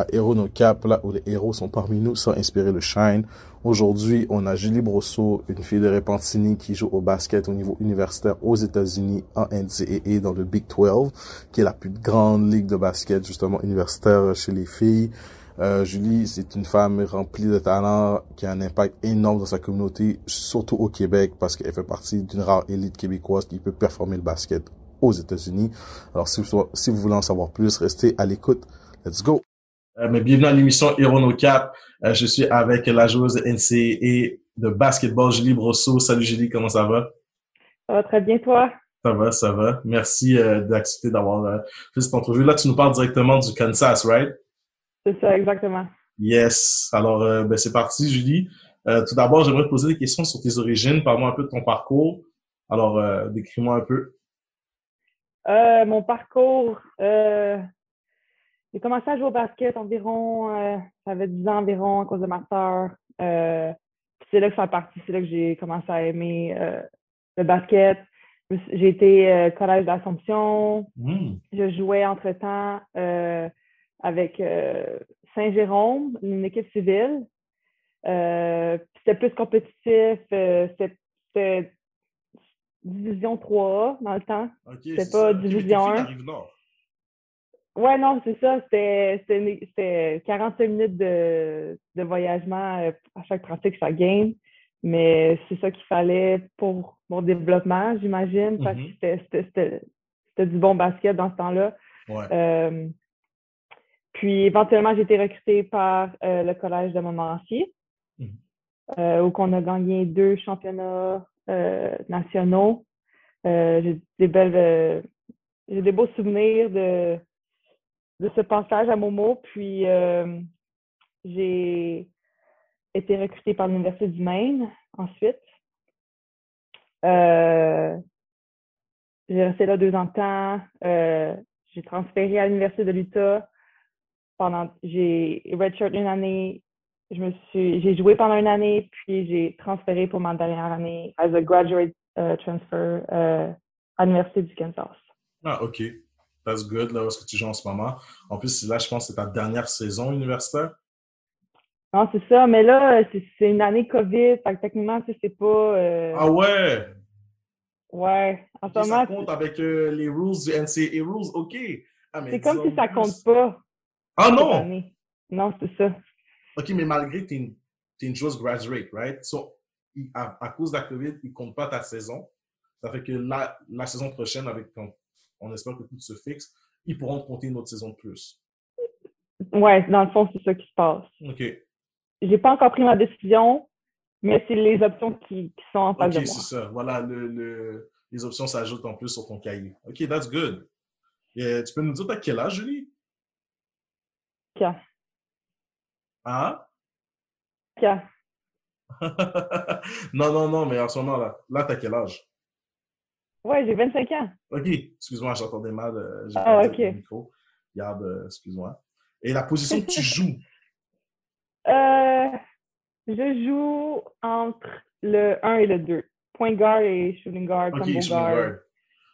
À Hero No Cap, là où les héros sont parmi nous sans inspirer le shine. Aujourd'hui, on a Julie Brosseau, une fille de Repentini qui joue au basket au niveau universitaire aux États-Unis en NCAA dans le Big 12, qui est la plus grande ligue de basket justement universitaire chez les filles. Euh, Julie, c'est une femme remplie de talent qui a un impact énorme dans sa communauté, surtout au Québec, parce qu'elle fait partie d'une rare élite québécoise qui peut performer le basket aux États-Unis. Alors, si vous, si vous voulez en savoir plus, restez à l'écoute. Let's go. Euh, mais bienvenue à l'émission Hero No Cap. Euh, je suis avec la joueuse NCAA de basketball, Julie Brosseau. Salut Julie, comment ça va? Ça va très bien, toi? Ça va, ça va. Merci euh, d'accepter d'avoir euh, fait cette entrevue. Là, tu nous parles directement du Kansas, right? C'est ça, exactement. Yes. Alors, euh, ben, c'est parti, Julie. Tout d'abord, j'aimerais te poser des questions sur tes origines. Parle-moi un peu de ton parcours. Alors, décris-moi un peu. Euh, mon parcours, euh, j'ai commencé à jouer au basket environ, euh, j'avais 10 ans environ à cause de ma soeur. Euh, c'est là que ça a parti, c'est là que j'ai commencé à aimer euh, le basket. J'ai été euh, collège d'Assomption. Je jouais entre-temps euh, avec Saint-Jérôme, une équipe civile. c'était plus compétitif, c'était division 3 dans le temps. Okay, c'était pas division 1. Ouais, non, c'est ça. C'était c'était une- c'était 45 minutes de, de voyagement euh, à chaque pratique, chaque game. Mais c'est ça qu'il fallait pour mon développement, j'imagine, parce que Mhm. c'était- du bon basket dans ce temps-là. Ouais. Euh, puis éventuellement, j'ai été recrutée par euh, le collège de Montmorency, Mhm. euh, où on a gagné deux championnats nationaux. J'ai des belles, j'ai des beaux souvenirs de de ce passage à Momo. Puis euh, j'ai été recrutée par l'Université du Maine ensuite. Euh, j'ai resté là deux ans de temps. Euh, j'ai transféré à l'Université de l'Utah. Pendant, j'ai redshirt une année. Je me suis, j'ai joué pendant une année, puis j'ai transféré pour ma dernière année as a graduate euh, transfer à l'Université du Kansas. Ah, OK. That's good, là, où est-ce que tu joues en ce moment. En plus, là, je pense que c'est ta dernière saison universitaire. Non, c'est ça, mais là, c'est une année COVID, fait que techniquement, tu sais, c'est pas. euh, Ah ouais! Ouais, en ce Ok, ça moment, compte avec euh, les rules du NCAA rules, OK. Ah, c'est comme si ça plus. compte pas. Ah non! année. Non, c'est ça. OK, mais malgré que tu es une, t'es une joueuse graduate, right? So, à, à cause de la COVID, il compte pas ta saison. Ça fait que la, la saison prochaine, avec ton, on espère que tout se fixe, ils pourront te compter une autre saison de plus. Ouais, dans le fond, c'est ça qui se passe. OK. J'ai pas encore pris ma décision, mais c'est les options qui, qui sont en face OK, de c'est moi. ça. Voilà, le, le- les options s'ajoutent en plus sur ton cahier. OK, that's good. Et, tu peux nous dire t'as quel âge, Julie? Ok. Hein? Ok. non, non, non, mais en ce moment, là, là, t'as quel âge? Ouais, j'ai 25 ans. OK, excuse-moi, j'entendais mal. euh, Ah, ok. le micro. Regarde, euh, excuse-moi. Et la position que tu joues, Euh, je joue entre le 1 et le 2. Point guard et shooting guard, OK, combo shooting guard. guard.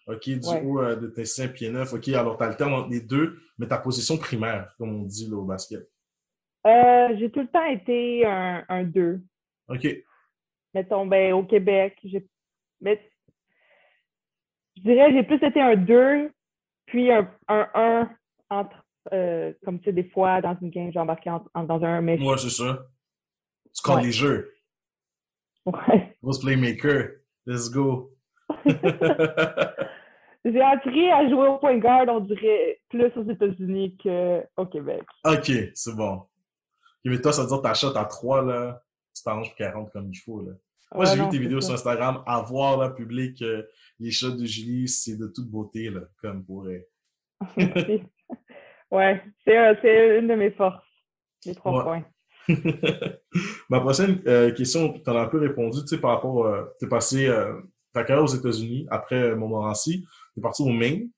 OK, du Ouais. haut euh, de tes 5 pieds 9. OK, alors t'alternes entre les deux, mais ta position primaire, comme on dit là, au basket. Euh, j'ai tout le temps été un, un 2. OK, mettons, ben, au Québec, j'ai. Mais je dirais, j'ai plus été un 2, puis un 1 entre. euh, comme tu sais, des fois, dans une game, j'ai embarqué en- en- dans un 1, mais. moi, c'est ça. Tu comptes Ouais. les jeux. Ouais. Grosse playmaker. Let's go. J'ai appris à jouer au point guard, on dirait, plus aux États-Unis qu'au Québec. OK, c'est bon. Mais toi, ça veut dire que ta shot à 3, là, tu t'arranges pour qu'elle rentre comme il faut, là. Moi, Ouais, j'ai vu non, tes vidéos ça. sur Instagram. À voir, là, public, euh, les shots de Julie, c'est de toute beauté, là, comme pour elle. Merci. ouais, c'est euh, c'est une de mes forces, les trois Ouais. points. Ma prochaine euh, question, tu en as un peu répondu, tu sais, par rapport, tu es passé ta carrière aux États-Unis après Montmorency, tu es parti au Maine,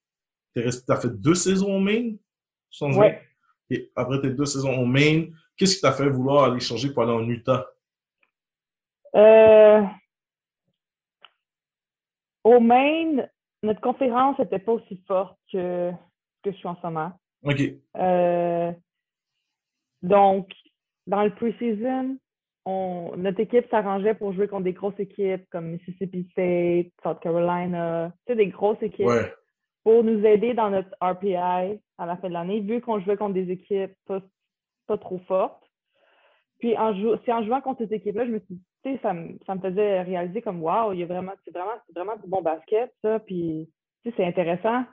tu as fait deux saisons au Maine, je Ouais. Et après tes deux saisons au Maine, qu'est-ce qui t'a fait vouloir aller changer pour aller en Utah? Euh, au Maine, notre conférence n'était pas aussi forte que, que je suis en ce moment. OK. Euh, donc, dans le preseason, on, notre équipe s'arrangeait pour jouer contre des grosses équipes comme Mississippi State, South Carolina, tu sais, des grosses équipes Ouais. pour nous aider dans notre RPI à la fin de l'année, vu qu'on jouait contre des équipes pas, pas trop fortes. Puis en c'est en jouant contre cette équipe-là, je me suis dit, sais, ça, me- ça me faisait réaliser comme wow, il y a vraiment, c'est vraiment, c'est vraiment du bon basket, ça, puis tu sais, c'est intéressant.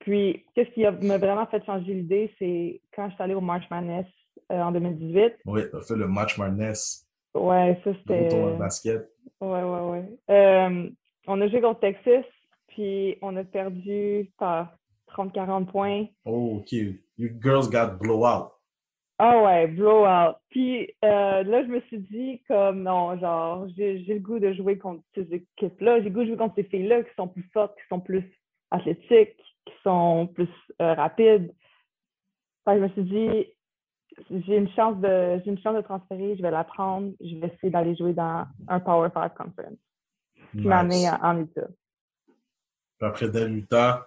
Puis, qu'est-ce qui m'a vraiment fait changer l'idée, c'est quand je suis allée au March Madness euh, en 2018. Oui, t'as fait le match Madness, Ouais, ça c'était. le basket. Ouais, ouais, ouais. Euh, on a joué contre Texas, puis on a perdu par 30-40 points. Oh, OK. You girls got blowout. Ah ouais, blowout. Puis euh, là, je me suis dit, comme non, genre, j'ai j'ai le goût de jouer contre ces équipes-là. J'ai le goût de jouer contre ces filles-là qui sont plus fortes, qui sont plus athlétiques, qui sont plus euh, rapides. Que je me suis dit, j'ai une chance de j'ai une chance de transférer, je vais la prendre, je vais essayer d'aller jouer dans un Power 5 Conference qui m'a amené en, Utah. Après, l'Utah,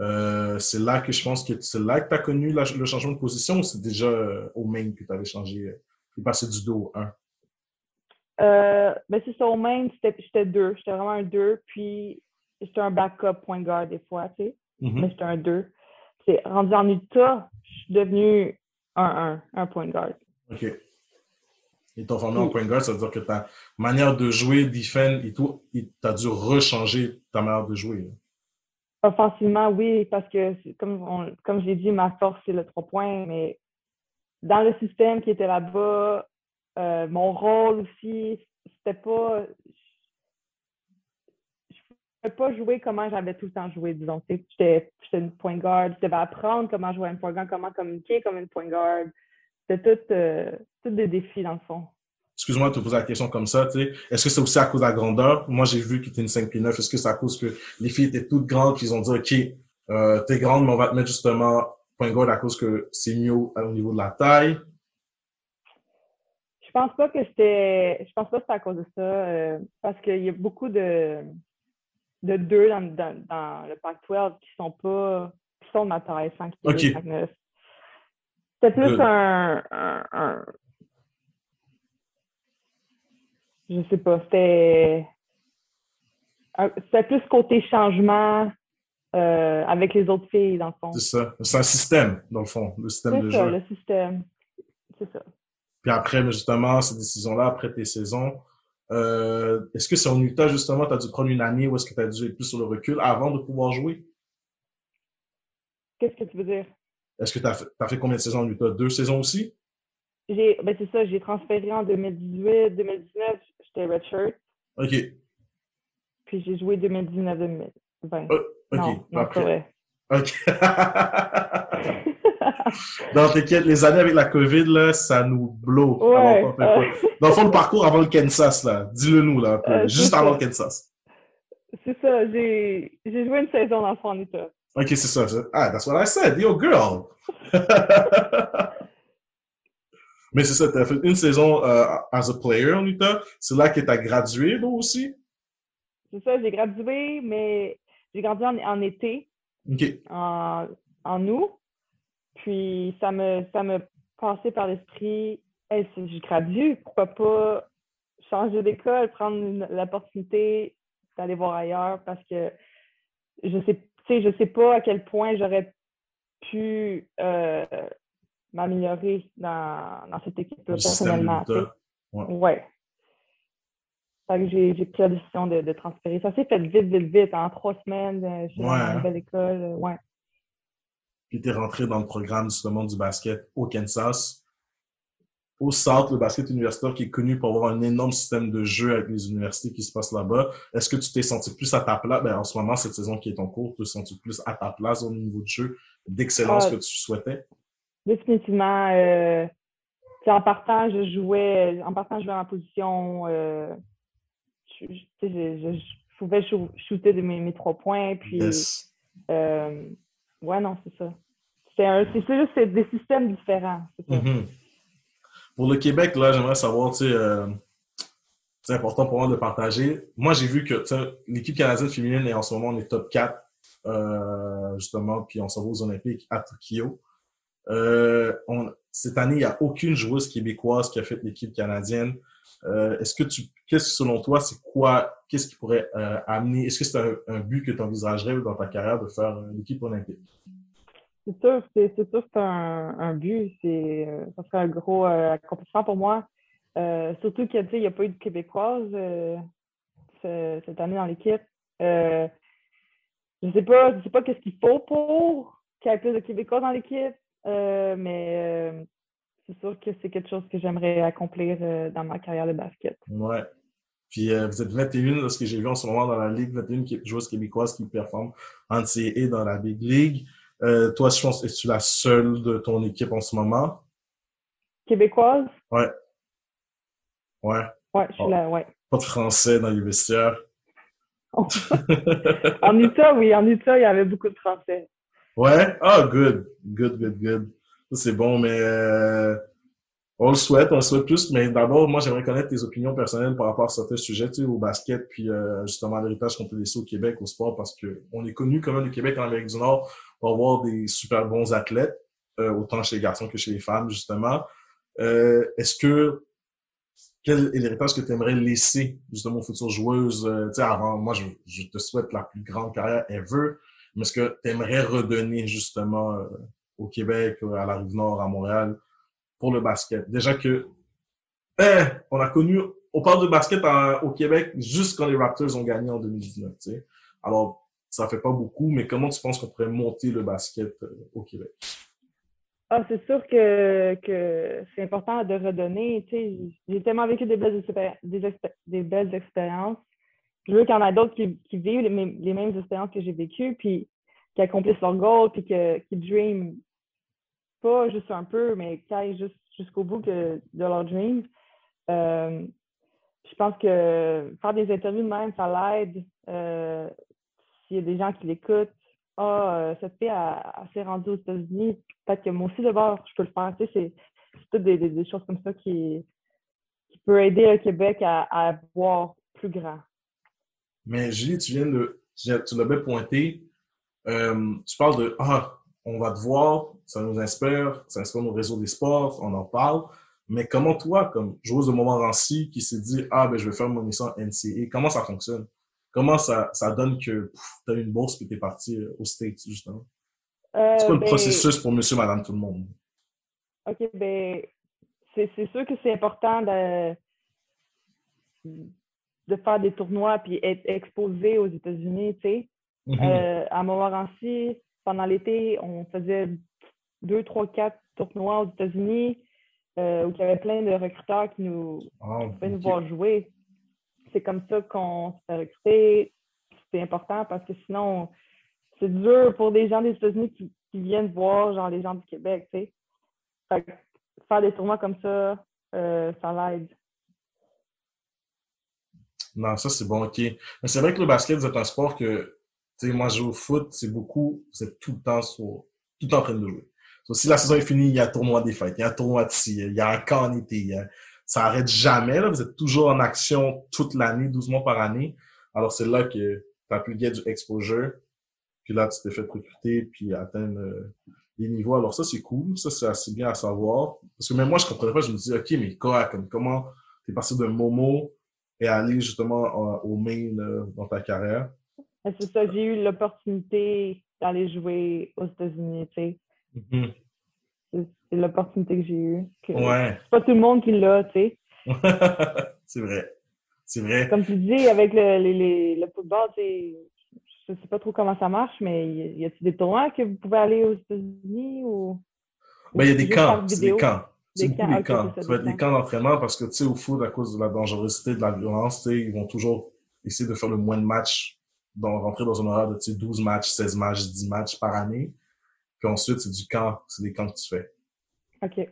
euh, c'est là que je pense que c'est là que tu as connu la- le changement de position ou c'est déjà euh, au main que tu avais changé? euh, Tu es passé du 2 au 1. Euh, ben c'est ça, au main, c'était- j'étais deux. J'étais vraiment un deux, puis j'étais un backup point guard des fois, tu sais. Mhm. mais j'étais un 2. C'est rendu en Utah, je suis devenu un 1, un point guard. OK. Ils t'ont formé en point guard, ça veut dire que ta manière de jouer, defend et tout, tu as dû rechanger ta manière de jouer. là. Offensivement, oui, parce que comme, on- comme je l'ai dit, ma force, c'est le 3 points, mais dans le système qui était là-bas, euh, mon rôle aussi, c'était pas. Je pouvais pas jouer comment j'avais tout le temps joué, disons. J'étais une point guard, je devais apprendre comment jouer à une point guard, comment communiquer comme une point guard. C'était tout, euh, tout des défis, dans le fond. Excuse-moi de te poser la question comme ça, tu sais. Est-ce que c'est aussi à cause de la grandeur? Moi, j'ai vu tu es une 5 pieds 9. Est-ce que c'est à cause que les filles étaient toutes grandes qu'ils ont dit, OK, euh, t'es grande, mais on va te mettre justement point guard à cause que c'est mieux au niveau de la taille? Je pense pas que c'était. Je pense pas que c'est à cause de ça. euh, parce qu'il y a beaucoup de, de deux dans, dans, dans le Pac-12 qui sont pas. qui sont de ma taille, 5 Ok. kilos, 5 9. C'était plus Good. un, un, un- Je sais pas, c'était. C'était plus côté changement euh, avec les autres filles, dans le fond. C'est ça. C'est un système, dans le fond, le système de C'est ça, jeu. le système. C'est ça. Puis après, justement, ces décisions-là, après tes saisons, euh, est-ce que c'est en Utah, justement, tu as dû prendre une année ou est-ce que tu as dû être plus sur le recul avant de pouvoir jouer? Qu'est-ce que tu veux dire? Est-ce que tu as, fait combien de saisons en Utah? Deux saisons aussi? J'ai, ben c'est ça, j'ai transféré en 2018, 2019, j'étais redshirt, OK. puis j'ai joué 2019-2020. Euh, OK. non, non, vrai. OK. Dans t'inquiète, les années avec la COVID, là, ça nous ouais. quoi. euh, Dans le fond, le parcours avant le Kansas, là, dis-le nous, là, un peu. Euh, Juste avant ça. le Kansas. c'est ça, j'ai, joué une saison dans le fond en Utah. OK, c'est ça. Ah, that's what I said. Yo, girl. Mais c'est ça, tu as fait une saison euh, as a player en Utah. C'est là que tu as gradué, toi aussi? C'est ça, j'ai gradué, mais j'ai gradué en, en été, en, en août. Puis ça me, ça me passait par l'esprit, hey, si je gradue, pourquoi pas changer d'école, prendre l'opportunité d'aller voir ailleurs parce que je sais, je sais pas à quel point j'aurais pu euh, m'améliorer dans, dans cette équipe-là personnellement. Ouais. Ouais. Fait que j'ai pris la décision de, de transférer. Ça s'est fait vite, vite, vite. En trois semaines, euh, je suis dans ma hein. nouvelle école. euh, Ouais. Puis tu es rentré dans le programme justement du basket au Kansas. Au South, le basket universitaire qui est connu pour avoir un énorme système de jeu avec les universités qui se passent là-bas. Est-ce que tu t'es senti plus à ta place? Ben, en ce moment, cette saison qui est en cours, tu te sens plus à ta place au niveau de jeu, d'excellence Ah. que tu souhaitais? Définitivement. Euh, en partant, je jouais, en partant, je jouais en position. Euh, je, je- pouvais shoo- shooter de mes, mes trois points. Puis, Yes. euh, ouais, non, c'est ça. C'est juste des systèmes différents. Mhm. Pour le Québec, là, j'aimerais savoir, tu sais, c'est important pour moi de partager. Moi, j'ai vu que l'équipe canadienne féminine est en ce moment, on est top 4, euh, justement, puis on s'en va aux Olympiques à Tokyo. Euh, cette année, il n'y a aucune joueuse québécoise qui a fait l'équipe canadienne. Euh, est-ce que tu, qu'est-ce selon toi, c'est quoi, qu'est-ce qui pourrait euh, amener, est-ce que c'est un, but que tu envisagerais dans ta carrière de faire l'équipe olympique? C'est sûr, c'est, c'est sûr c'est un, un but. C'est, ça serait un gros accomplissement pour moi. surtout qu'il n'y a pas eu de Québécoise cette année dans l'équipe. je ne sais pas, je sais pas qu'est-ce qu'il faut pour qu'il y ait plus de Québécois dans l'équipe. Euh, mais euh, c'est sûr que c'est quelque chose que j'aimerais accomplir euh, dans ma carrière de basket. Ouais. Puis vous êtes 21 de ce que j'ai vu en ce moment dans la Ligue, 21 joueuses québécoises qui performent en CE dans la Big League. toi, je pense, es-tu la seule de ton équipe en ce moment? Québécoise? Ouais. Ouais. Ouais, je suis oh. là, ouais. Pas de français dans les vestiaires. en Utah, oui, en Utah, il y avait beaucoup de français. Ouais? Ah, good. Good, good, good. C'est bon, mais euh, on le souhaite, on le souhaite plus. Mais d'abord, moi, j'aimerais connaître tes opinions personnelles par rapport à certains sujets, tu sais, au basket, puis euh, justement l'héritage qu'on peut laisser au Québec, au sport, parce que on est connu quand même le Québec en Amérique du Nord pour avoir des super bons athlètes, euh, autant chez les garçons que chez les femmes, justement. Euh, est-ce que quel est l'héritage que tu aimerais laisser justement aux futures joueuses? tu sais, avant, moi, je, je, te souhaite la plus grande carrière ever mais est-ce que tu aimerais redonner justement euh, au Québec, à la Rive-Nord, à Montréal, pour le basket? Déjà que, eh, on a connu, on parle de basket au Québec juste quand les Raptors ont gagné en 2019, tu sais. Alors, ça fait pas beaucoup, mais comment tu penses qu'on pourrait monter le basket euh, au Québec? Ah, c'est sûr que, que c'est important de redonner. J'ai tellement vécu des belles, des, des belles expériences je veux qu'il y en a d'autres qui, vivent les, mêmes expériences que j'ai vécues, puis qui accomplissent leur goal, puis qui dream pas juste un peu, mais qui aillent jusqu'au bout de leur dream. Euh, je pense que faire des interviews de même, ça l'aide. Euh, s'il y a des gens qui l'écoutent, ah, euh, cette fille s'est rendue aux États-Unis, peut-être que moi aussi d'abord, je peux le faire. C'est toutes des, choses comme ça qui, qui peut aider le Québec à, à voir plus grand. Mais Julie, tu viens de, tu l'as bien pointé, euh, tu parles de, ah, on va te voir, ça nous inspire, ça inspire nos réseaux des sports, on en parle. Mais comment toi, comme joueuse de Montmorency, qui s'est dit, ah, ben, je vais faire mon mission NCA, comment ça fonctionne? Comment ça, ça donne que tu as une bourse et tu es parti euh, au States, justement? Euh, c'est quoi le ben processus pour monsieur, madame, tout le monde? OK, ben, c'est sûr que c'est important de de faire des tournois puis être exposé aux États-Unis, tu sais. Mm-hmm. Euh, à Montmorency, pendant l'été, on faisait deux, trois, quatre tournois aux États-Unis euh, où il y avait plein de recruteurs qui nous, oh, nous voir jouer. C'est comme ça qu'on s'est recruté. C'est important parce que sinon, c'est dur pour des gens des États-Unis qui, viennent voir genre les gens du Québec, tu sais. faire des tournois comme ça, euh, ça l'aide. Non, ça, c'est bon, OK. Mais c'est vrai que le basket, c'est un sport que, tu sais, moi, je joue au foot, c'est beaucoup, êtes tout le temps sur, tout en train de jouer. si la saison est finie, il y a un tournoi des fêtes, il y a un tournoi de ci, il y a un camp en été, ça arrête jamais, là. Vous êtes toujours en action toute l'année, 12 mois par année. Alors, c'est là que tu as pu gagner du exposure. Puis là, tu t'es fait recruter puis atteindre euh, les niveaux. Alors, ça, c'est cool. Ça, c'est assez bien à savoir. Parce que même moi, je comprenais pas. Je me disais, OK, mais quoi, comme, comment t'es passé d'un Momo et aller justement au main dans ta carrière? C'est ça, j'ai eu l'opportunité d'aller jouer aux États-Unis, tu sais. Mm-hmm. C'est l'opportunité que j'ai eue. ouais. C'est pas tout le monde qui l'a, tu sais. c'est vrai. C'est vrai. Comme tu dis, avec le, le, le football, tu sais, je sais pas trop comment ça marche, mais y a-t-il des tournois que vous pouvez aller aux États-Unis ou? Ben, il y a des camps. C'est des camps. C'est beaucoup des camps. Ça va être des camps d'entraînement parce que, tu sais, au foot, à cause de la dangerosité, de la violence, tu sais, ils vont toujours essayer de faire le moins de matchs, donc rentrer dans un horaire de, tu sais, 12 matchs, 16 matchs, 10 matchs par année. Puis ensuite, c'est du camp, c'est des camps que tu fais. OK.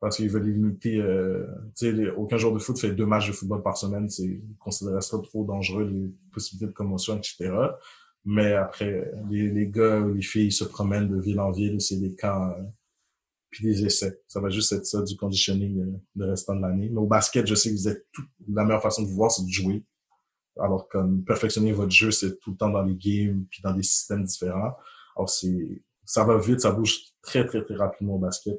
Parce qu'ils veulent limiter, euh, tu sais, aucun joueur de foot fait deux matchs de football par semaine, c'est considéré ça trop dangereux, les possibilités de commotion, etc. Mais après, les, les gars ou les filles se promènent de ville en ville, c'est des camps, euh, puis des essais. Ça va juste être ça, du conditioning euh, le restant de l'année. Mais au basket, je sais que vous êtes tout, la meilleure façon de vous voir, c'est de jouer. Alors, comme perfectionner votre jeu, c'est tout le temps dans les games, puis dans des systèmes différents. Alors, c'est, ça va vite, ça bouge très, très, très rapidement au basket.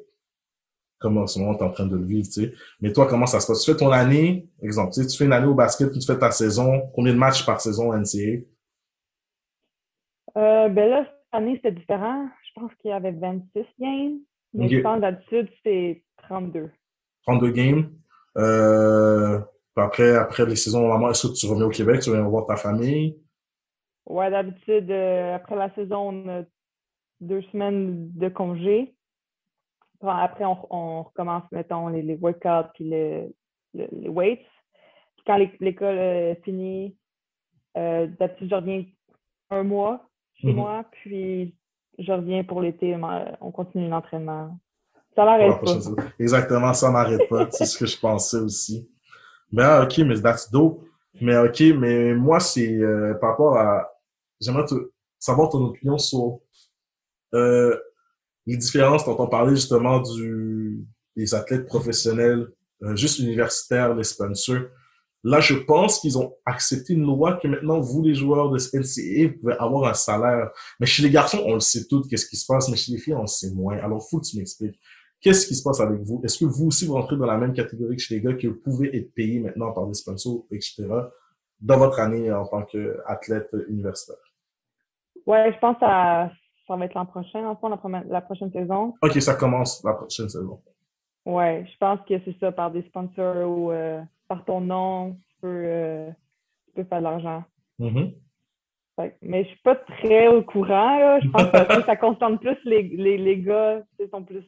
Comme en ce moment, tu es en train de le vivre, tu sais. Mais toi, comment ça se passe? Tu fais ton année, exemple, tu, fais une année au basket, tu fais ta saison. Combien de matchs par saison NCA? Euh, ben là, cette année, c'était différent. Je pense qu'il y avait 26 games. Mais je pense d'habitude, c'est 32. 32 games. Euh, puis après, après les saisons, normalement, est-ce que tu reviens au Québec, tu reviens voir ta famille? Ouais, d'habitude, euh, après la saison, on a deux semaines de congé. Après, on, on recommence, mettons, les, les workouts puis le- le- les weights. Puis quand l'é- l'école euh, finit, euh, d'habitude, je reviens un mois chez Mhm. moi, puis je reviens pour l'été. mais On continue l'entraînement. Ça n'arrête pas. Exactement, ça n'arrête pas. C'est ce que je pensais aussi. Ben, ok, mais that's dope. Mais ok, mais moi, c'est euh, par rapport à... J'aimerais savoir ton opinion sur euh, les différences dont on parlait justement du, des athlètes professionnels, euh, juste universitaires, les sponsors. Là, je pense qu'ils ont accepté une loi que maintenant, vous, les joueurs de NCAA, vous pouvez avoir un salaire. Mais chez les garçons, on le sait tout, qu'est-ce qui se passe, mais chez les filles, on le sait moins. Alors, faut que tu m'expliques. Qu'est-ce qui se passe avec vous? Est-ce que vous aussi, vous rentrez dans la même catégorie que chez les gars, que vous pouvez être payé maintenant par des sponsors, etc., dans votre année en tant qu'athlète universitaire? Ouais, je pense que ça, va être l'an prochain, en fond, la, prochaine- la prochaine saison. Ok, ça commence la prochaine saison. Ouais, je pense que c'est ça, par des sponsors ou euh, par ton nom, tu peux, euh, tu peux faire de l'argent. Mhm. Fait que- mais je suis pas très au courant, là. Je pense que ça concerne plus les, les, les gars. tu sais, sont plus,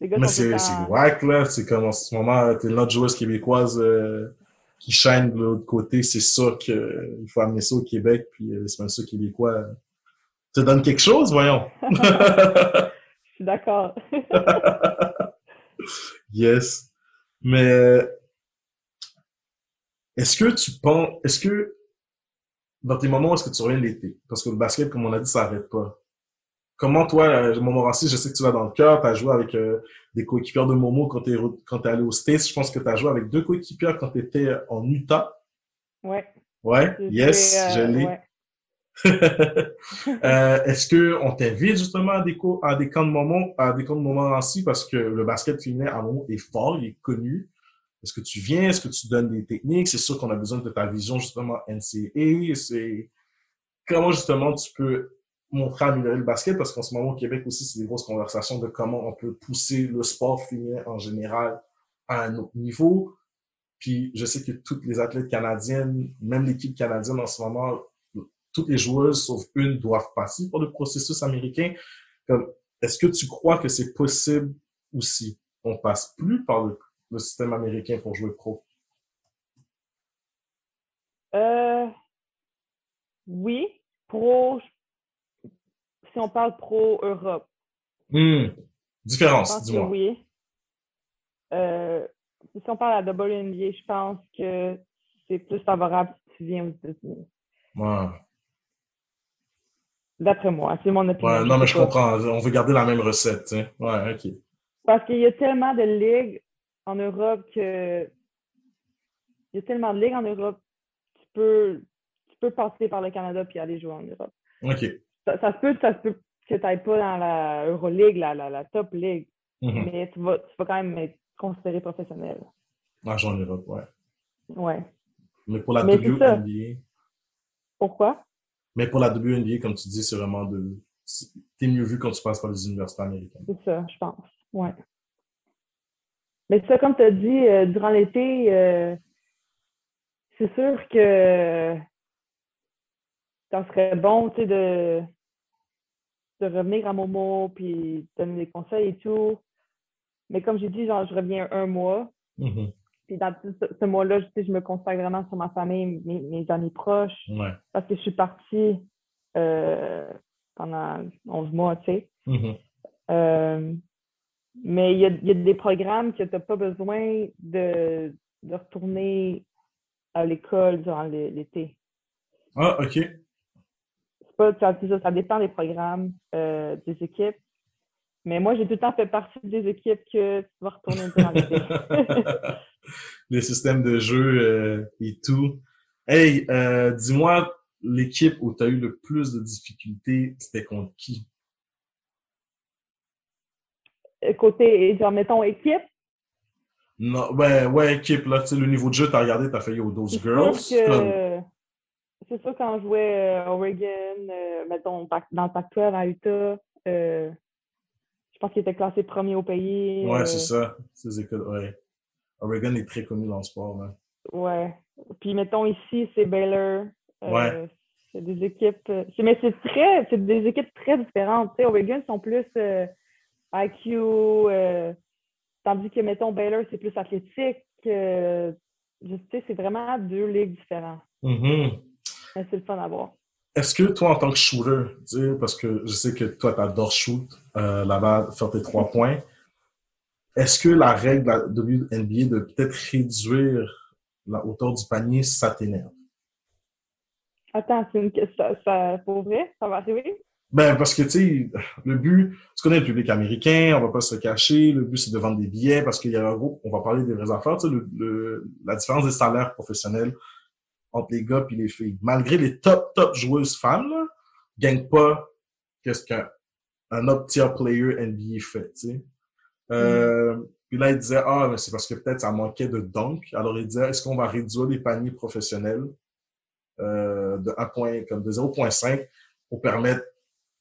les gars Mais c'est c'est en- whack, là. C'est comme en ce moment, t'es notre joueuse québécoise euh, qui chaîne de l'autre côté. C'est sûr qu'il faut amener ça au Québec, puis euh, les sponsors québécois euh, te donnent quelque chose, voyons. Je suis d'accord. yes. Mais est-ce que tu penses, est-ce que dans tes moments, est-ce que tu reviens l'été? Parce que le basket, comme on a dit, ça n'arrête pas. Comment toi, euh, Montmorency, je sais que tu vas dans le cœur, tu as joué avec euh, des coéquipières de Momo quand tu es, quand allé aux States. Je pense que tu as joué avec deux coéquipières quand tu étais en Utah. Ouais. Ouais, yes, euh, je l'ai. ouais. Euh, Est-ce que on t'invite justement à des cours, à des camps de moment, à des camps de parce que le basket féminin à Montmorency est fort, il est connu? Est-ce que tu viens, est-ce que tu donnes des techniques? C'est sûr qu'on a besoin de ta vision justement NCA. C'est comment justement tu peux montrer améliorer le basket? Parce qu'en ce moment au Québec aussi c'est des grosses conversations de comment on peut pousser le sport féminin en général à un autre niveau. Puis je sais que toutes les athlètes canadiennes, même l'équipe canadienne en ce moment, toutes les joueuses sauf une doivent passer par le processus américain. Est-ce que tu crois que c'est possible aussi? On passe plus par le, le système américain pour jouer pro? Euh, oui, pro, si on parle pro Europe, Hmm. je Différence, dis-moi. oui. Euh, si on parle à WNBA, je pense que c'est plus favorable si tu viens aux États-Unis. Ouais. D'après moi, c'est mon opinion. Ouais, non, mais je comprends. On veut garder la même recette, sais. Ouais, ok. Parce qu'il y a tellement de ligues en Europe que. Il y a tellement de ligues en Europe, tu peux, tu peux passer par le Canada puis aller jouer en Europe. Ok. Ça, ça se peut, ça se peut que tu n'ailles pas dans la Euroleague, la, la, la top league, Mhm. mais tu vas, tu vas quand même être considéré professionnel. Ah, j'en Europe, ouais. Ouais. Mais pour la Mais. WNBA, Pourquoi? mais pour la WNBA, comme tu dis, c'est vraiment de. T'es mieux vu quand tu passes par les universités américaines. C'est ça, je pense. Ouais. Mais ça, comme tu as dit, euh, durant l'été, euh, c'est sûr que ça serait bon, tu sais, de, de revenir à Momo puis donner des conseils et tout. Mais comme j'ai dit, genre, je reviens un mois. Mhm. Puis dans ce, ce mois-là, je, je me consacre vraiment sur ma famille, mes, mes amis proches, Ouais. parce que je suis partie euh, pendant 11 mois, tu sais. Mhm. Euh, mais il y a, il y a des programmes que tu n'as pas besoin de, de retourner à l'école durant l'é- l'été. Ah, ok. Pas, ça dépend des programmes, euh, des équipes. Mais moi, j'ai tout le temps fait partie des équipes que tu vas retourner durant l'été. Les systèmes de jeu euh, et tout. Hey, euh, dis-moi, l'équipe où tu as eu le plus de difficultés, c'était contre qui? Côté, genre, mettons, équipe? Non, ouais, ouais, équipe, là, tu sais, le niveau de jeu, t'as regardé, t'as fait Yo, those girls. C'est ça, quand je jouais à Oregon, mettons, dans le Pac-12 à Utah, je pense qu'il était classé premier au pays. Ouais, c'est ça. Ces écoles, ouais. Oregon est très connu dans le sport, hein. Ouais. Puis, mettons, ici, c'est Baylor. ouais. C'est des équipes. Euh, mais c'est très. C'est des équipes très différentes. Tu sais, Oregon sont plus euh, IQ, euh, tandis que, mettons, Baylor, c'est plus athlétique. je sais, c'est vraiment deux ligues différentes. Mm-hmm. C'est le fun à voir. Est-ce que toi, en tant que shooter, parce que je sais que toi, tu adores shoot là-bas, faire tes trois points, est-ce que la règle de WNBA de peut-être réduire la hauteur du panier, ça t'énerve? Attends, c'est une ça, ça, pour vrai, ça va arriver? Ben, parce que, tu sais, le but, tu connais le public américain, on va pas se cacher, le but, c'est de vendre des billets parce qu'il y a un gros, on va parler des vraies affaires, tu sais, le, la différence des salaires professionnels entre les gars et les filles. Malgré les top, top joueuses femmes, là, gagnent pas qu'est-ce qu'un un up-tier player NBA fait, tu sais. Euh. Puis là, il disait, ah, mais c'est parce que peut-être ça manquait de dunk. Alors, il disait, est-ce qu'on va réduire les paniers professionnels euh, de 1 point, comme de 0.5 pour permettre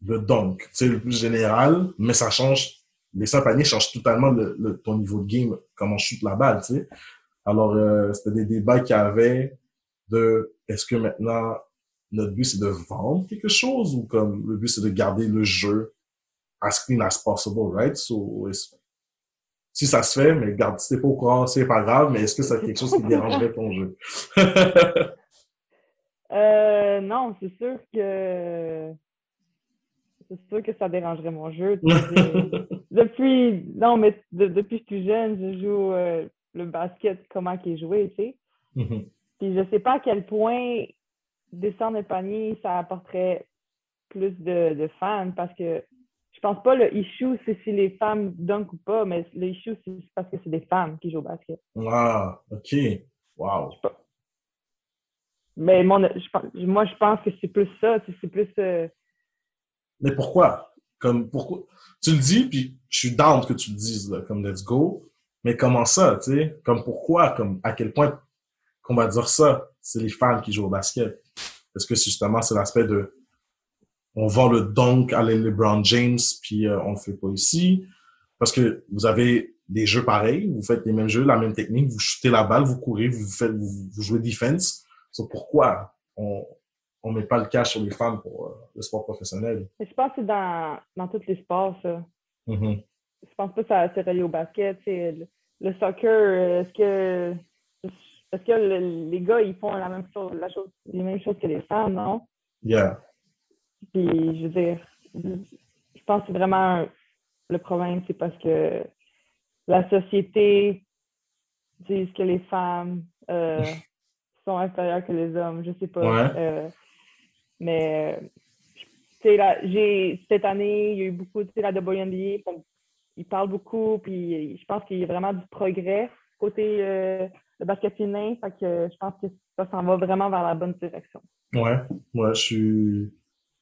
le dunk. C'est le plus général, mais ça change. Les 100 paniers changent totalement le, ton niveau de game, comment on shoot la balle, tu sais. Alors, euh, c'était des débats qu'il y avait de est-ce que maintenant notre but c'est de vendre quelque chose ou comme le but c'est de garder le jeu as clean as possible, right? So, si ça se fait, mais garde, si pas au courant, c'est pas grave, mais est-ce que c'est quelque chose qui dérangerait ton jeu? Euh, non, c'est sûr que c'est sûr que ça dérangerait mon jeu. depuis non, mais depuis que je suis jeune, je joue euh, le basket comment qu'il est joué, tu sais. Mm-hmm. Puis je sais pas à quel point descendre le panier, ça apporterait plus de, de fans parce que je pense pas le issue, c'est si les femmes dunk ou pas, mais le issue, c'est parce que c'est des femmes qui jouent au basket. Ah, OK. Wow. Mais moi, je pense que c'est plus ça. C'est plus. Euh, mais pourquoi? Comme, pourquoi? Tu le dis, puis je suis down que tu le dises, comme let's go. Mais comment ça, tu sais? Comme pourquoi? Comme à quel point qu'on va dire ça? C'est les femmes qui jouent au basket. Est-ce que justement c'est l'aspect de on vend le dunk à LeBron James puis euh, on le fait pas ici parce que vous avez des jeux pareils, vous faites les mêmes jeux, la même technique, vous shootez la balle, vous courez, vous faites vous jouez defense, c'est pourquoi on ne met pas le cash sur les femmes pour euh, le sport professionnel. je pense que c'est dans, dans tous les sports, ça. Mm-hmm. Je pense pas que ça s'est relié au basket. Le, le, soccer, est-ce que est-ce que les gars, ils font la même chose, la chose, les mêmes choses que les femmes, non? Yeah. Puis, je veux dire, je pense que vraiment le problème, c'est parce que la société dit que les femmes euh, sont inférieurs que les hommes. Je sais pas. Euh, mais j'ai cette année, il y a eu beaucoup, tu sais, la WNBA, ils parlent beaucoup, puis je pense qu'il y a vraiment du progrès côté euh, le basket féminin. Fait que je pense que ça s'en va vraiment vers la bonne direction. Ouais, ouais, je suis.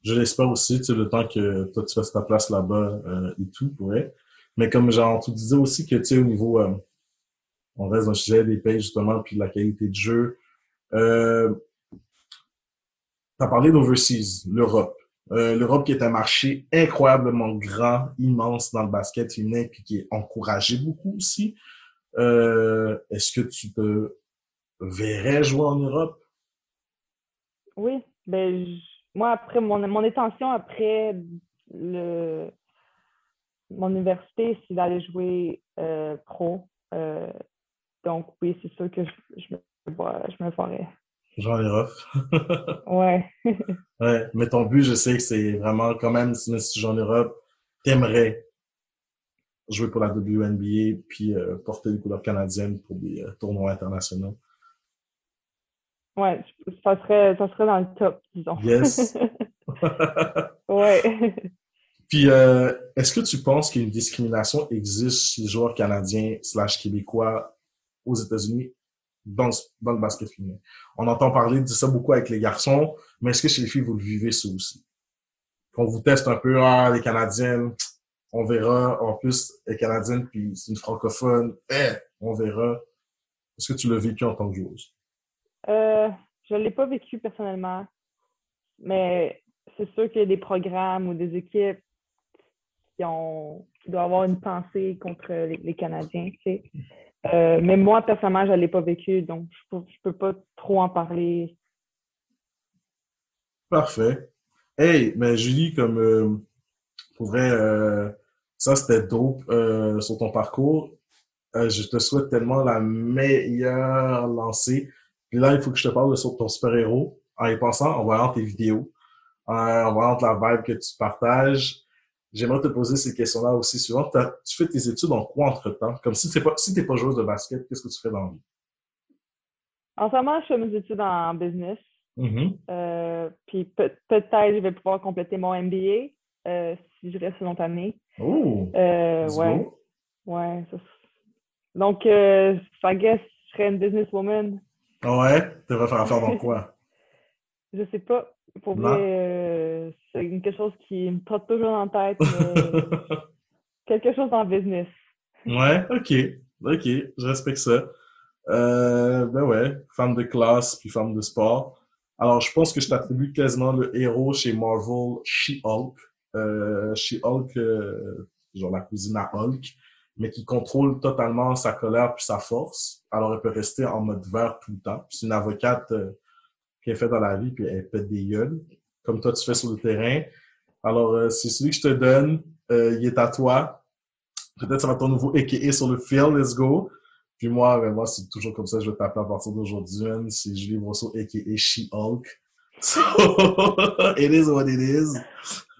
Je l'espère aussi, tu sais, le temps que toi tu fasses ta place là-bas euh, et tout, ouais. Mais comme genre, tu disais aussi que tu sais, au niveau on reste dans le sujet des pays justement, puis de la qualité de jeu. Euh, tu as parlé d'overseas, l'Europe. Euh, L'Europe qui est un marché incroyablement grand, immense dans le basket féminin, puis qui est encouragé beaucoup aussi. Euh, Est-ce que tu te verrais jouer en Europe? Oui. Ben, moi, après, mon, mon intention après le, mon université, c'est d'aller jouer euh, pro. Donc, oui, c'est sûr que je, je, je me. Jean Leroff. ouais. ouais. Mais ton but, je sais que c'est vraiment quand même, si Jean Leroff, t'aimerais jouer pour la WNBA puis euh, porter les couleurs canadiennes pour des euh, tournois internationaux. Ouais, ça serait, ça serait dans le top, disons. Yes. ouais. Puis, euh, est-ce que tu penses qu'une discrimination existe chez les joueurs canadiens slash québécois aux États-Unis dans, le basket féminin. On entend parler de ça beaucoup avec les garçons, mais est-ce que chez les filles, vous le vivez ça aussi? Qu'on vous teste un peu, ah, les Canadiennes, On verra. En plus, elle est canadienne, puis c'est une francophone. Eh, on verra. Est-ce que tu l'as vécu en tant que joueuse? Euh, je ne l'ai pas vécu personnellement, mais c'est sûr qu'il y a des programmes ou des équipes qui, doivent avoir une pensée contre les, Canadiens. Tu sais. Euh, mais moi, personnellement, je ne l'ai pas vécu, donc je ne peux, pas trop en parler. Parfait. Hey, mais Julie, comme euh, pour vrai, euh, ça c'était dope sur ton parcours. je te souhaite tellement la meilleure lancée. Puis là, il faut que je te parle de sur ton super-héros en y pensant, en voyant tes vidéos, en voyant la vibe que tu partages. J'aimerais te poser ces questions-là aussi souvent. Tu fais tes études en quoi entre-temps? Comme si tu n'es pas, si pas joueuse de basket, qu'est-ce que tu fais dans la vie? En ce moment, je fais mes études en business. Mm-hmm. Euh, puis peut-être je vais pouvoir compléter mon MBA euh, si je reste longtemps année. Oh! Euh, ouais. Ouais. Donc, euh, I guess je serais une businesswoman. Ouais? Tu vas faire affaire dans quoi? je sais pas. Pour vrai, euh, c'est quelque chose qui me trotte toujours en tête. Mais quelque chose dans le business. Ouais, ok. Ok, je respecte ça. Euh, ben ouais, femme de classe puis femme de sport. Alors, je pense que je t'attribue quasiment le héros chez Marvel, She-Hulk. Euh, She-Hulk, euh, genre la cousine à Hulk, mais qui contrôle totalement sa colère puis sa force. Alors, elle peut rester en mode vert tout le temps. C'est une avocate euh, qu'elle fait dans la vie, puis elle pète des gueules, comme toi tu fais sur le terrain. Alors, euh, c'est celui que je te donne. Euh, il est à toi. Peut-être ça va être ton nouveau AKA sur le field. Let's go. Puis moi, ben moi c'est toujours comme ça. Je vais t'appeler à partir d'aujourd'hui. C'est Julie Brosseau, AKA She-Hulk. So, it is what it is.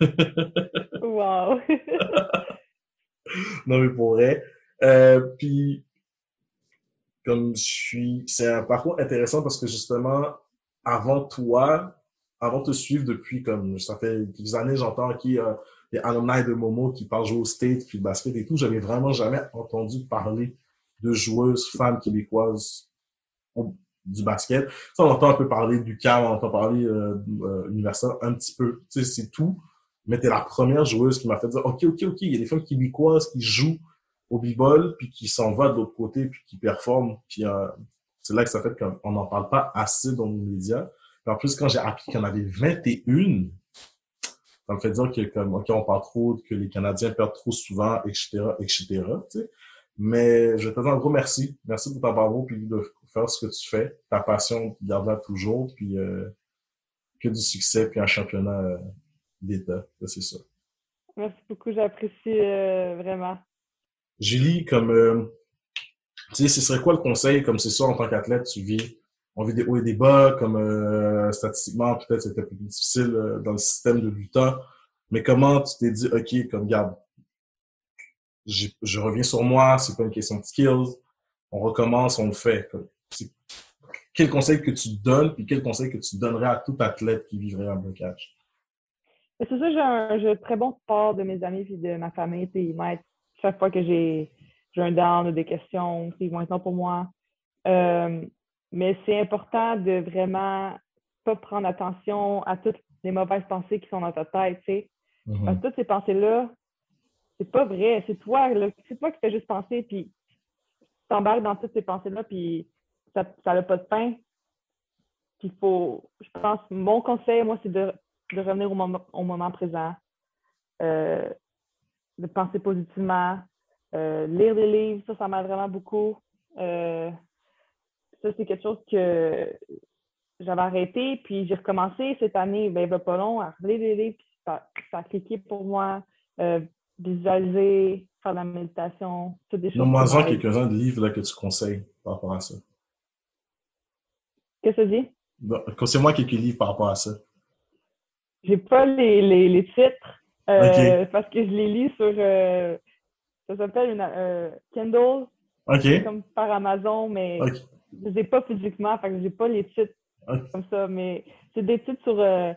wow. non, mais pour vrai. Euh, puis, comme je suis... C'est un parcours intéressant parce que justement, avant toi, avant de te suivre depuis comme ça fait quelques années, j'entends qu'il y a des alumni de Momo qui parlent jouer au state puis basket et tout. J'avais vraiment jamais entendu parler de joueuses femmes québécoises du basket. Ça, on entend un peu parler du CAM, on entend parler euh, euh, universitaire un petit peu. Tu sais, c'est tout. Mais t'es la première joueuse qui m'a fait dire, OK, OK, OK, il y a des femmes québécoises qui jouent au b-ball puis qui s'en vont de l'autre côté puis qui performent. Puis euh, c'est là que ça fait qu'on n'en parle pas assez dans les médias. en plus, quand j'ai appris qu'il y en avait 21, ça me fait dire que comme OK, on parle trop, que les Canadiens perdent trop souvent, etc., etc. Mais je te dis un gros merci. Merci pour ta bravo puis de faire ce que tu fais. Ta passion, garde-la toujours. Puis euh, que du succès puis un championnat euh, d'État. C'est ça. Merci beaucoup, j'apprécie euh, vraiment. Julie, comme tu sais, ce serait quoi le conseil, comme c'est ça, en tant qu'athlète, tu vis, on vit des hauts et des bas, comme euh, statistiquement, peut-être c'était plus difficile euh, dans le système de l'Utah, mais comment tu t'es dit, OK, comme garde, je reviens sur moi, c'est pas une question de skills, on recommence, on le fait. quel conseil que tu donnes, puis quel conseil que tu donnerais à tout athlète qui vivrait un blocage? C'est ça, j'ai un, un, très bon support de mes amis et de ma famille. Ils m'aident chaque fois que j'ai j'ai un down ou des questions, vont être là pour moi. Euh, mais c'est important de vraiment pas prendre attention à toutes les mauvaises pensées qui sont dans ta tête, tu sais. Mm-hmm. Parce que toutes ces pensées-là, c'est pas vrai. C'est toi, c'est toi qui fais juste penser, puis t'embarques dans toutes ces pensées-là, puis ça n'a pas de pain. Puis faut, je pense, mon conseil, moi, c'est de, de, revenir au moment, au moment présent, euh, de penser positivement, euh, lire des livres, ça, ça m'aide vraiment beaucoup. Euh, ça, c'est quelque chose que j'avais arrêté, puis j'ai recommencé cette année, ben, il va pas long, à lire des livres, puis ça, ça a cliqué pour moi. Euh, visualiser, faire de la méditation, toutes des choses. Nomme-moi-en quelques-uns de livres là, que tu conseilles par rapport à ça. Qu'est-ce que tu dis? Conseille-moi quelques livres par rapport à ça. J'ai pas les, les, les titres, parce que je les lis sur ça s'appelle une euh, Kindle. Comme par Amazon, mais je ne pas physiquement, fait que j'ai pas les titres comme ça, mais c'est des titres sur euh,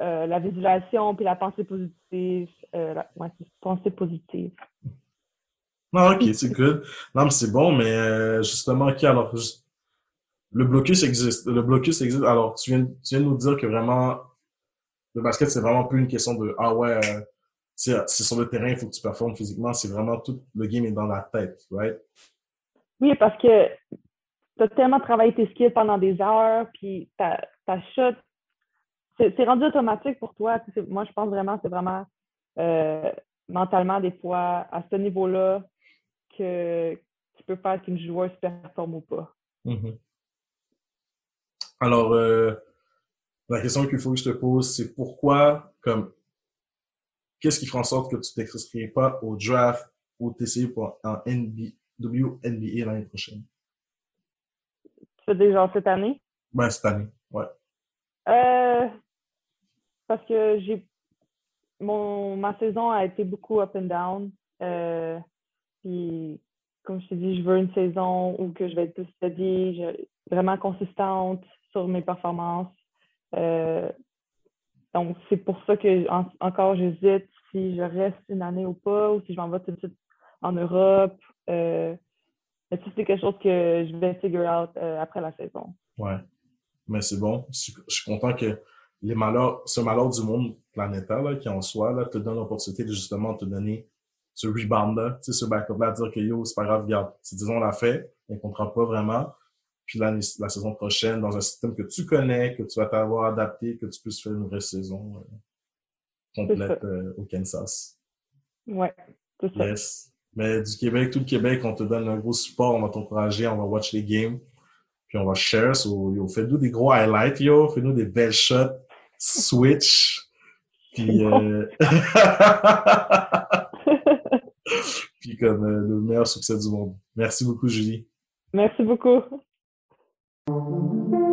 euh, la visualisation puis la pensée positive. La, ouais, pensée positive. Ah, ok, c'est good. Non, mais c'est bon, mais justement, ok, alors, le blocus existe. Le blocus existe. Alors, tu viens, tu viens de nous dire que vraiment, le basket, c'est vraiment plus une question de, ah ouais, c'est sur le terrain, il faut que tu performes physiquement. C'est vraiment tout, le game est dans la tête, right? Oui, parce que tu as tellement travaillé tes skills pendant des heures, puis ta, ta shot, c'est rendu automatique pour toi. Moi, je pense vraiment, c'est vraiment euh, mentalement, des fois, à ce niveau-là, que tu peux faire qu'une joueuse performe ou pas. Mm-hmm. Alors, euh, la question qu'il faut que je te pose, c'est pourquoi, comme, qu'est-ce qui fera en sorte que tu ne t'inscrirais pas au draft ou TCU pour un NBA, WNBA l'année prochaine? Tu veux déjà cette année? Ben, cette année, ouais. Euh, parce que j'ai mon ma saison a été beaucoup up and down. Euh, puis comme je t'ai dit, je veux une saison où que je vais être plus steady, vraiment consistante sur mes performances. Euh, donc, c'est pour ça que encore j'hésite si je reste une année ou pas, ou si je m'en vais tout de suite en Europe. Euh, mais c'est quelque chose que je vais figure out euh, après la saison. Ouais. Mais c'est bon. Je, suis content que les malheurs, ce malheur du monde planétaire qui en soi là, te donne l'opportunité de justement te donner ce rebound-là, ce backup-là, dire que yo, c'est pas grave, regarde, cette saison on l'a fait, on ne comprend pas vraiment. Puis la, la saison prochaine, dans un système que tu connais, que tu vas t'avoir adapté, que tu puisses faire une vraie saison euh, complète euh, au Kansas. Ouais, c'est ça. Yes. Mais du Québec, tout le Québec, on te donne un gros support, on va t'encourager, on va watch les games, puis on va share. So, yo, fais-nous des gros highlights, yo, fais-nous des belles shots, switch, puis, euh... puis comme euh, le meilleur succès du monde. Merci beaucoup, Julie. Merci beaucoup. Thank you.